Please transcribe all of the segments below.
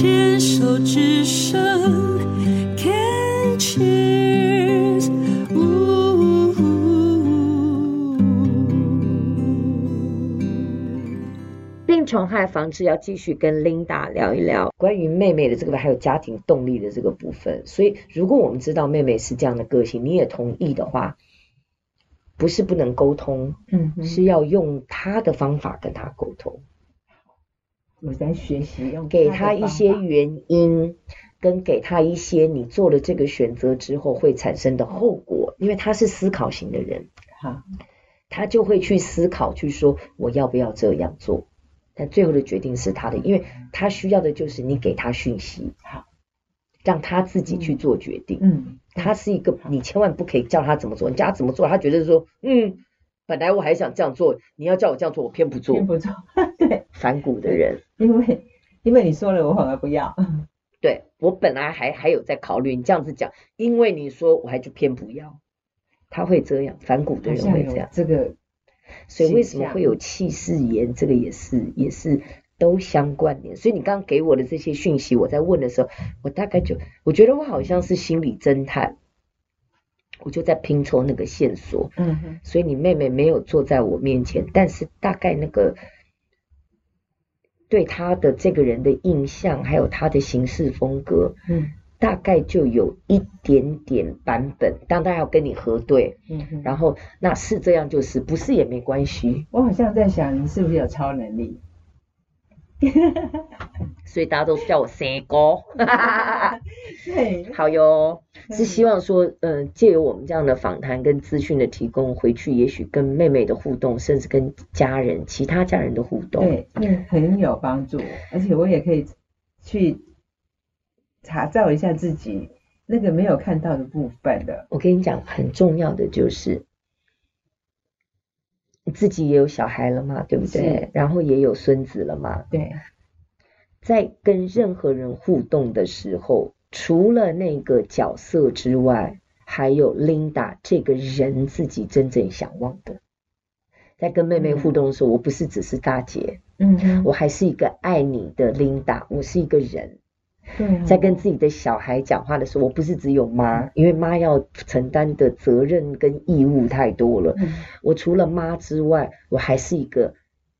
牵手之声，Can cheers，呜呜。病虫害防治要继续跟 Linda 聊一聊关于妹妹的这个，还有家庭动力的这个部分。所以，如果我们知道妹妹是这样的个性，你也同意的话，不是不能沟通，嗯，是要用他的方法跟他沟通。我在学习用给他一些原因，跟给他一些你做了这个选择之后会产生的后果，因为他是思考型的人，好，他就会去思考，去说我要不要这样做，但最后的决定是他的，因为他需要的就是你给他讯息，好，让他自己去做决定，嗯，他是一个，你千万不可以叫他怎么做，你叫他怎么做，他觉得说，嗯。本来我还想这样做，你要叫我这样做，我偏不做。偏不做，对，反骨的人。因为因为你说了，我反而不要。对，我本来还还有在考虑，你这样子讲，因为你说我还就偏不要。他会这样，反骨的人会这样。这个，所以为什么会有气势炎？这个也是也是都相关联。所以你刚刚给我的这些讯息，我在问的时候，我大概就我觉得我好像是心理侦探。我就在拼凑那个线索，嗯哼，所以你妹妹没有坐在我面前，但是大概那个对他的这个人的印象，还有他的行事风格，嗯，大概就有一点点版本，当然要跟你核对，嗯哼，然后那是这样就是，不是也没关系。我好像在想，你是不是有超能力？所以大家都叫我三哥，对，好哟，是希望说，嗯，借由我们这样的访谈跟资讯的提供，回去也许跟妹妹的互动，甚至跟家人、其他家人的互动，对，嗯，很有帮助，而且我也可以去查找一下自己那个没有看到的部分的。我跟你讲，很重要的就是。自己也有小孩了嘛，对不对？然后也有孙子了嘛。对，在跟任何人互动的时候，除了那个角色之外，还有 Linda 这个人自己真正想望的。在跟妹妹互动的时候，嗯、我不是只是大姐，嗯，我还是一个爱你的 Linda，我是一个人。对，在跟自己的小孩讲话的时候，我不是只有妈，因为妈要承担的责任跟义务太多了。我除了妈之外，我还是一个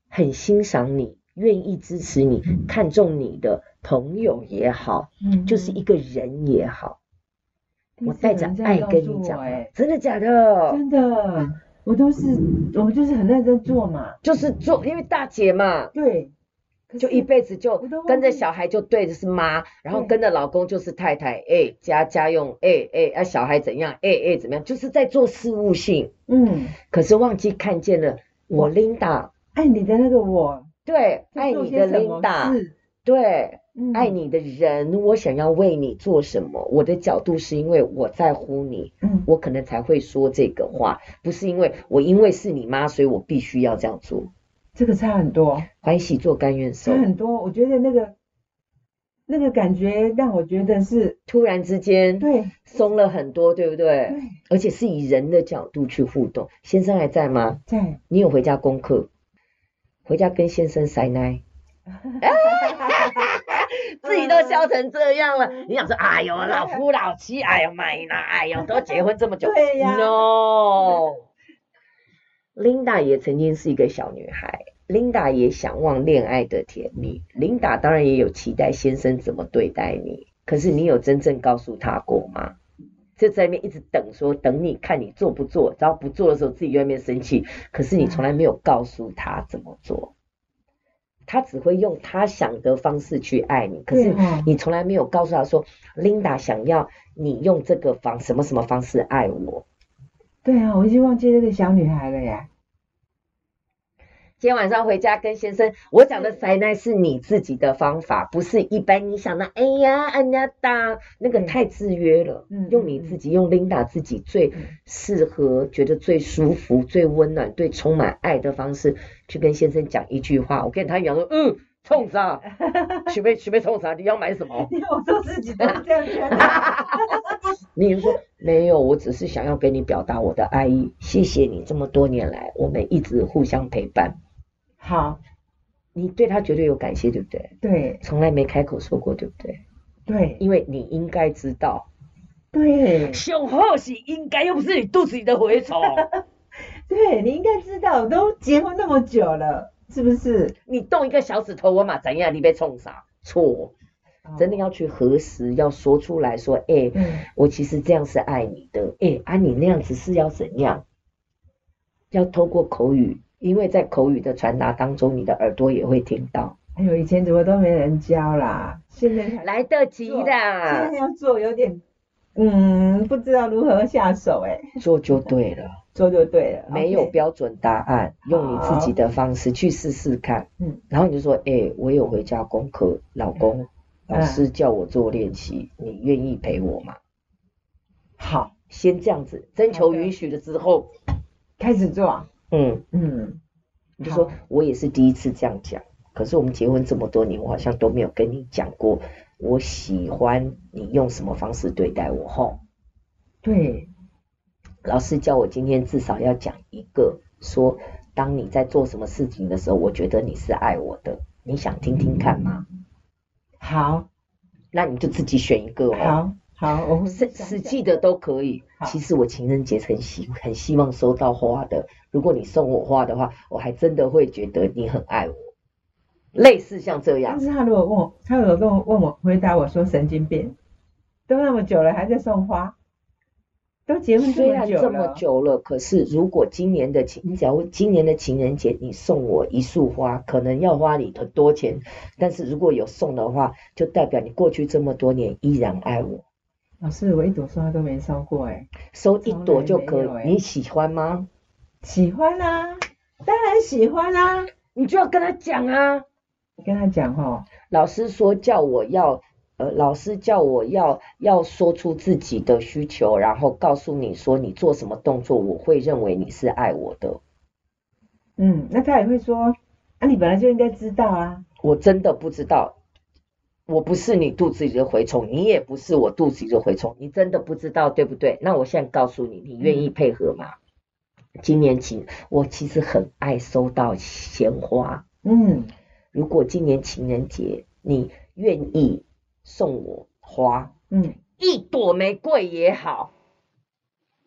很欣赏你、愿意支持你、看重你的朋友也好，就是一个人也好。我带着爱跟你讲，真的假的？真的，我都是，我们就是很认真做嘛，就是做，因为大姐嘛。对。就一辈子就跟着小孩就对的是妈，然后跟着老公就是太太，哎、欸，家家用，哎、欸、哎，啊小孩怎样，哎、欸、哎怎么样，就是在做事务性，嗯，可是忘记看见了我 Linda 爱你的那个我，对，爱你的 Linda，对，嗯、爱你的人，我想要为你做什么，我的角度是因为我在乎你，嗯，我可能才会说这个话，不是因为我因为是你妈，所以我必须要这样做。这个差很多，欢喜做甘愿受。差很多，我觉得那个那个感觉让我觉得是突然之间，对，松了很多，对不对？对，而且是以人的角度去互动。先生还在吗？在。你有回家功课？回家跟先生塞奶。自己都笑成这样了，你想说，哎呦，老夫老妻，哎呦妈呀，哎呦，都结婚这么久，对呀，no。Linda 也曾经是一个小女孩，Linda 也想望恋爱的甜蜜，Linda 当然也有期待先生怎么对待你，可是你有真正告诉他过吗？就在那边一直等说，说等你看你做不做，然后不做的时候自己在那边生气，可是你从来没有告诉他怎么做，他只会用他想的方式去爱你，可是你从来没有告诉他说，Linda 想要你用这个方什么什么方式爱我。对啊，我已经忘记那个小女孩了呀。今天晚上回家跟先生，我讲的塞奶是你自己的方法，不是一般你想的。哎呀，安家达那个太制约了。嗯，用你自己，用 Linda 自己最适合、觉得最舒服、最温暖、最充满爱的方式去跟先生讲一句话。我跟他讲说，嗯。冲啥？准备准备冲啥？你要买什么？我做自己都这样觉得。你说没有，我只是想要跟你表达我的爱意。谢谢你这么多年来，我们一直互相陪伴。好，你对他绝对有感谢，对不对？对从来没开口说过，对不对？对，因为你应该知道，对，熊好是应该又不是你肚子里的蛔虫，对，你应该知道，都结婚那么久了，是不是？你动一个小指头，我马怎样？你被冲啥？错。真的要去核实，要说出来说，哎、欸，嗯、我其实这样是爱你的，哎、欸，啊，你那样子是要怎样？要透过口语，因为在口语的传达当中，你的耳朵也会听到。哎呦，以前怎么都没人教啦，现在才来得及的。现在要做有点，嗯，不知道如何下手、欸，哎，做就对了，做就对了，没有标准答案，Okay. 用你自己的方式去试试看，嗯，然后你就说，哎、欸，我有回家功课，老公。嗯老师叫我做练习，你愿意陪我吗？好，先这样子征求允许了之后，开始做。嗯嗯，你就说我也是第一次这样讲，可是我们结婚这么多年，我好像都没有跟你讲过，我喜欢你用什么方式对待我。吼，对，老师叫我今天至少要讲一个，说当你在做什么事情的时候，我觉得你是爱我的，你想听听看吗？好，那你就自己选一个哦。好，好，我实实际的都可以。其实我情人节很希很希望收到花的。如果你送我花的话，我还真的会觉得你很爱我。类似像这样。但是他如果问我，他如果跟我问我回答我说神经病，都那么久了还在送花。都结婚虽然这么久了，可是如果今年的情，你假如今年的情人节你送我一束花，可能要花你很多钱，但是如果有送的话，就代表你过去这么多年依然爱我。老师，我一朵花都没收过哎，收一朵就可以，你喜欢吗？喜欢啊，当然喜欢啊，你就要跟他讲啊，你跟他讲哈，老师说叫我要。呃，老师叫我要要说出自己的需求，然后告诉你说你做什么动作，我会认为你是爱我的。嗯，那他也会说，啊，你本来就应该知道啊。我真的不知道，我不是你肚子里的蛔虫，你也不是我肚子里的蛔虫，你真的不知道，对不对？那我现在告诉你，你愿意配合吗？嗯、今年情，我其实很爱收到鲜花。嗯，如果今年情人节你愿意。送我花，嗯，一朵玫瑰也好，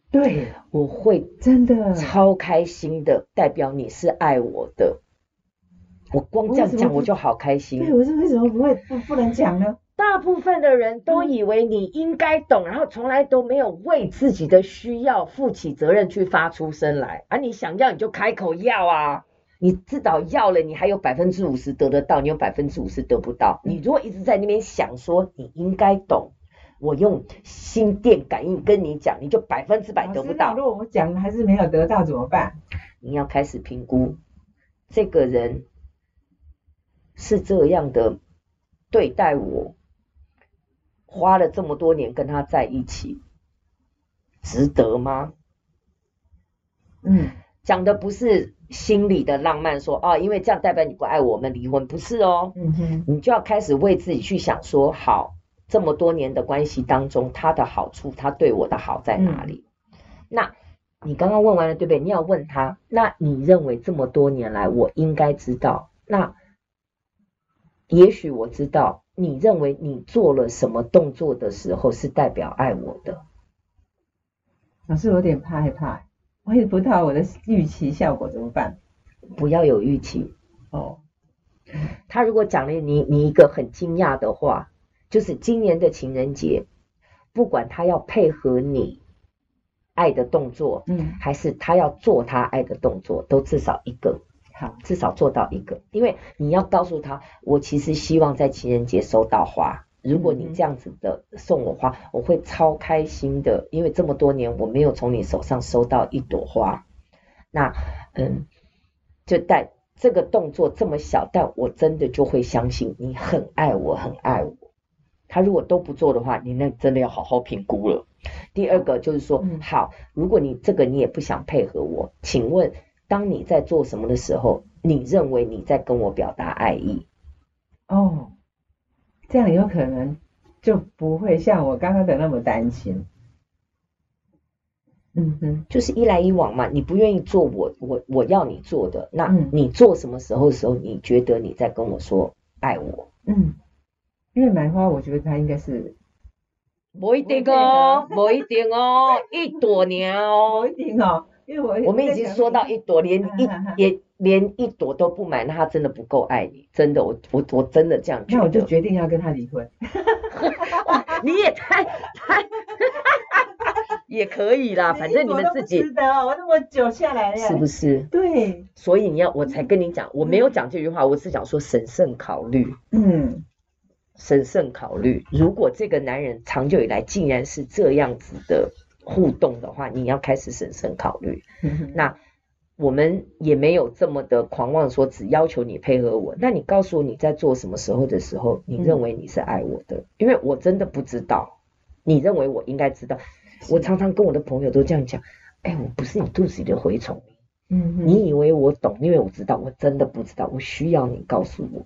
对，我会真的超开心的，代表你是爱我的。我光这样讲我就好开心。对，我是为什么不会不不能讲呢？大部分的人都以为你应该懂，然后从来都没有为自己的需要负起责任去发出声来，而、啊、你想要你就开口要啊。你至少要了，你还有百分之五十得得到，你有百分之五十得不到。你如果一直在那边想说你应该懂，我用心电感应跟你讲，你就百分之百得不到。如果我讲还是没有得到怎么办？你要开始评估，这个人是这样的对待我，花了这么多年跟他在一起，值得吗？嗯，讲的不是。心里的浪漫说哦，因为这样代表你不爱我们离婚，不是哦，嗯哼，你就要开始为自己去想说，好，这么多年的关系当中，他的好处，他对我的好在哪里？嗯、那你刚刚问完了，对不对？你要问他，那你认为这么多年来我应该知道？那也许我知道，你认为你做了什么动作的时候是代表爱我的？老师有点怕害怕。我也不知道我的预期效果怎么办？不要有预期哦。他如果讲了你你一个很惊讶的话，就是今年的情人节，不管他要配合你爱的动作，嗯，还是他要做他爱的动作，都至少一个，好，至少做到一个，因为你要告诉他，我其实希望在情人节收到花。如果你这样子的送我花，我会超开心的，因为这么多年我没有从你手上收到一朵花。那嗯，就带这个动作这么小，但我真的就会相信你很爱我，很爱我。他如果都不做的话，你那真的要好好评估了。第二个就是说，好，如果你这个你也不想配合我，请问当你在做什么的时候，你认为你在跟我表达爱意？哦。这样有可能就不会像我刚刚的那么担心。嗯哼，就是一来一往嘛。你不愿意做我我我要你做的，那嗯你做什么时候的时候，你觉得你在跟我说爱我？嗯，因为买花，我觉得它应该是不一定哦，不一定哦，一朵鸟 不一定哦，因为我我们已经说到一朵，连一 也连一朵都不买，那他真的不够爱你，真的，我我我真的这样觉得。那我就决定要跟他离婚。你也太太，也可以啦，反正你们自己值得，我那么久下来了是不是？对，所以你要我才跟你讲，我没有讲这句话，我是讲说审慎考虑，嗯，审慎考虑。如果这个男人长久以来竟然是这样子的互动的话，你要开始审慎考虑。嗯那我们也没有这么的狂妄，说只要求你配合我。那你告诉我你在做什么时候的时候，你认为你是爱我的？因为我真的不知道，你认为我应该知道。我常常跟我的朋友都这样讲，哎，我不是你肚子里的蛔虫，嗯，你以为我懂？因为我知道，我真的不知道，我需要你告诉我。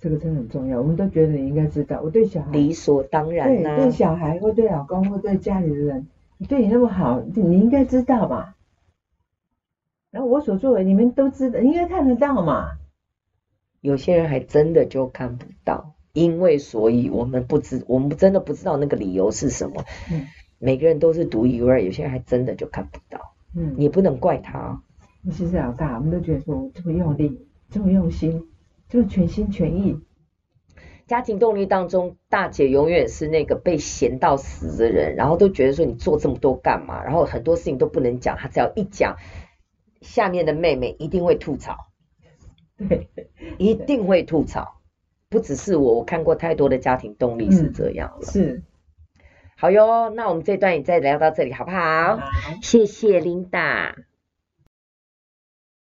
这个真的很重要，我们都觉得你应该知道。我对小孩理所当然对呐、对小孩或对老公或对家里的人，对你那么好，你应该知道嘛。然后我所作为，你们都知道，你应该看得到嘛。有些人还真的就看不到，因为所以我们不知，我们真的不知道那个理由是什么。嗯每个人都是独一无二，有些人还真的就看不到，嗯，你也不能怪他。你其实老大，我们都觉得说这么用力，这么用心，这么全心全意。家庭动力当中，大姐永远是那个被嫌到死的人，然后都觉得说你做这么多干嘛？然后很多事情都不能讲，她只要一讲，下面的妹妹一定会吐槽，对，一定会吐槽。不只是我，我看过太多的家庭动力是这样了。是，好哟，那我们这段也再聊到这里好不好？好谢谢琳达。